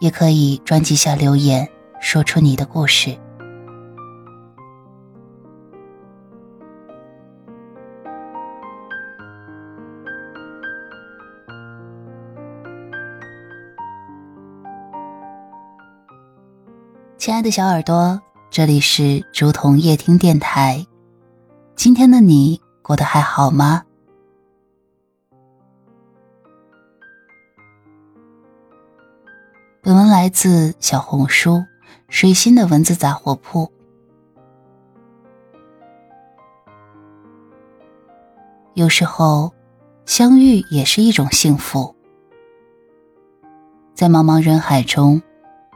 也可以专辑下留言，说出你的故事。亲爱的小耳朵，这里是竹筒夜听电台。今天的你过得还好吗？来自小红书水星的文字杂货铺。有时候，相遇也是一种幸福。在茫茫人海中，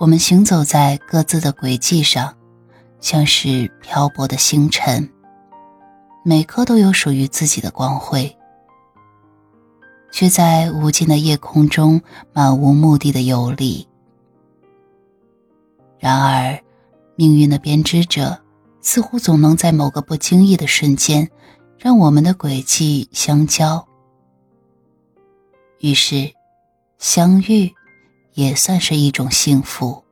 我们行走在各自的轨迹上，像是漂泊的星辰，每颗都有属于自己的光辉，却在无尽的夜空中漫无目的的游离。然而，命运的编织者似乎总能在某个不经意的瞬间，让我们的轨迹相交。于是，相遇也算是一种幸福。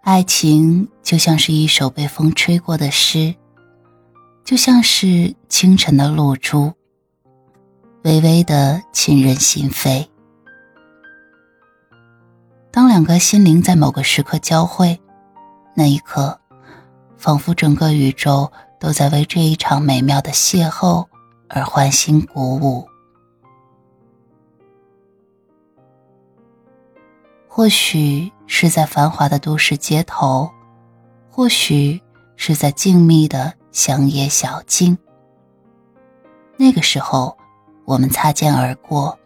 爱情就像是一首被风吹过的诗，就像是清晨的露珠。微微的沁人心扉。当两个心灵在某个时刻交汇，那一刻，仿佛整个宇宙都在为这一场美妙的邂逅而欢欣鼓舞。或许是在繁华的都市街头，或许是在静谧的乡野小径。那个时候。我们擦肩而过，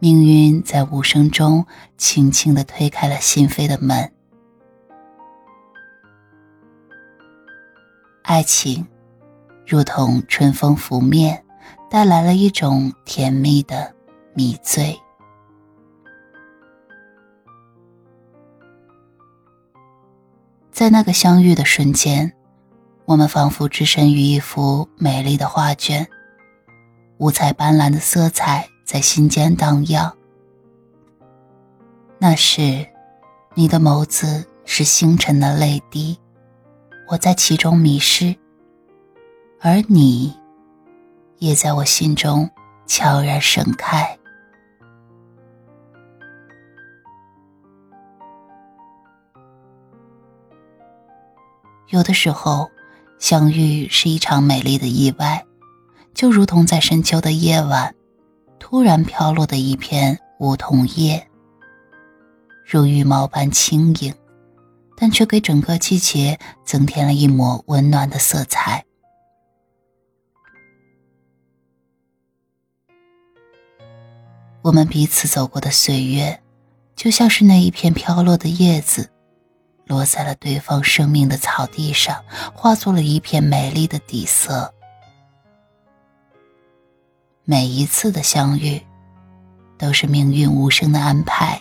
命运在无声中轻轻的推开了心扉的门。爱情如同春风拂面，带来了一种甜蜜的迷醉。在那个相遇的瞬间，我们仿佛置身于一幅美丽的画卷。五彩斑斓的色彩在心间荡漾。那时，你的眸子是星辰的泪滴，我在其中迷失，而你，也在我心中悄然盛开。有的时候，相遇是一场美丽的意外。就如同在深秋的夜晚，突然飘落的一片梧桐叶，如羽毛般轻盈，但却给整个季节增添了一抹温暖的色彩。我们彼此走过的岁月，就像是那一片飘落的叶子，落在了对方生命的草地上，化作了一片美丽的底色。每一次的相遇，都是命运无声的安排。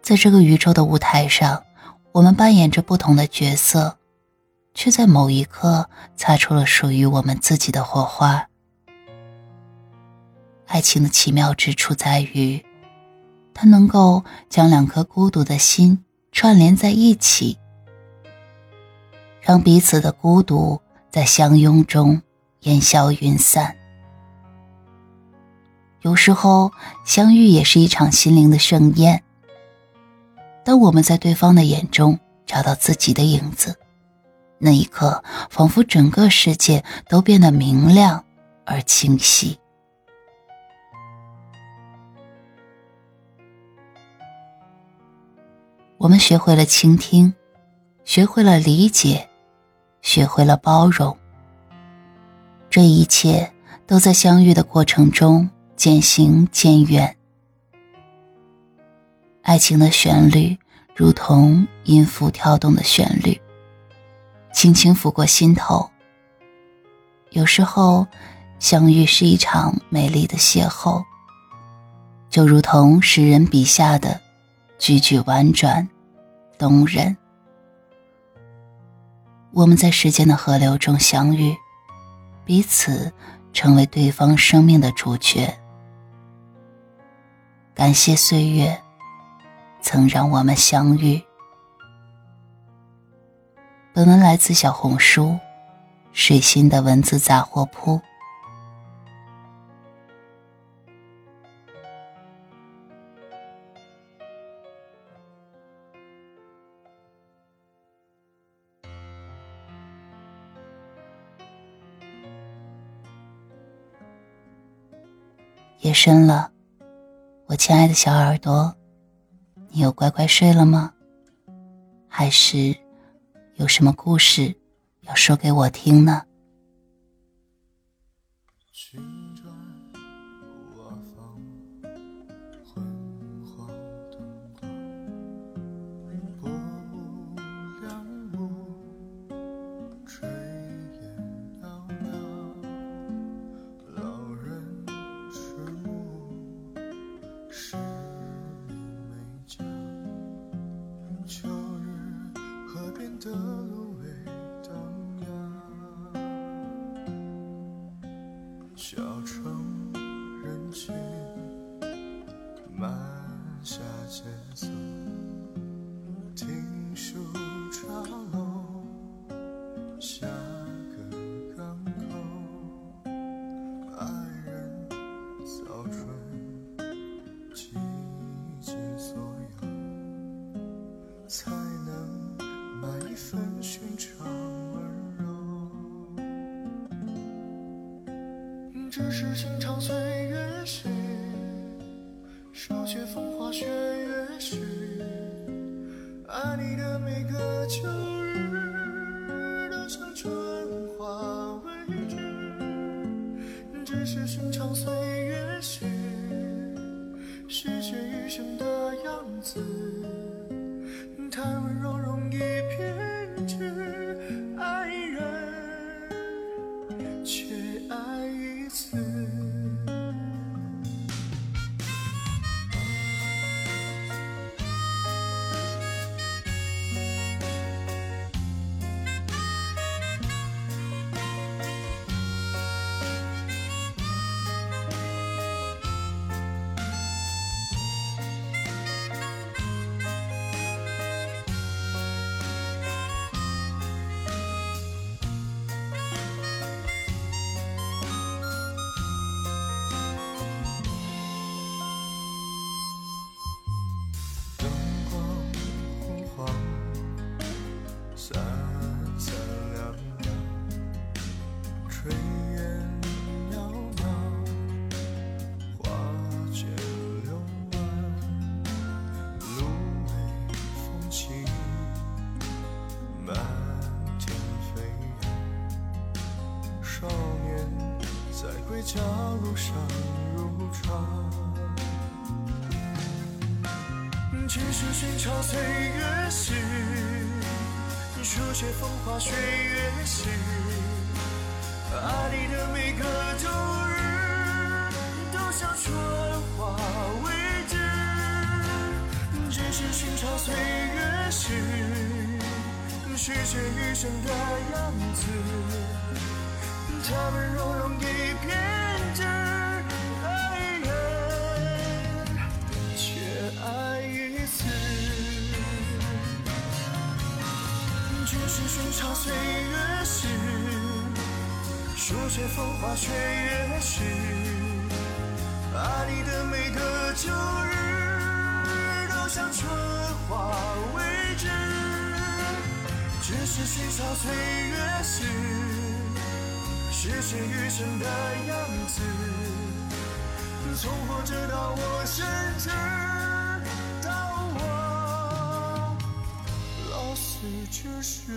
在这个宇宙的舞台上，我们扮演着不同的角色，却在某一刻擦出了属于我们自己的火花。爱情的奇妙之处在于，它能够将两颗孤独的心串联在一起。让彼此的孤独在相拥中烟消云散。有时候，相遇也是一场心灵的盛宴。当我们在对方的眼中找到自己的影子，那一刻，仿佛整个世界都变得明亮而清晰。我们学会了倾听。学会了理解，学会了包容。这一切都在相遇的过程中渐行渐远。爱情的旋律，如同音符跳动的旋律，轻轻拂过心头。有时候，相遇是一场美丽的邂逅，就如同诗人笔下的句句婉转，动人。我们在时间的河流中相遇，彼此成为对方生命的主角。感谢岁月，曾让我们相遇。本文来自小红书。水星的文字杂货铺。夜深了，我亲爱的小耳朵，你有乖乖睡了吗？还是有什么故事？要说给我听呢。小船只是寻常岁月回家路上如常，只是寻常岁月诗，书写风花雪月时，爱你的每个冬日都像春花未至。只是寻常岁月诗，续写余生的样子。他们容容易偏执，爱人却爱一次。只是寻常岁月诗，书写风花雪月时，爱你的每个秋日都像春花未知。只是寻常岁月诗。实现余生的样子，从活着到我甚至到我老死。之时。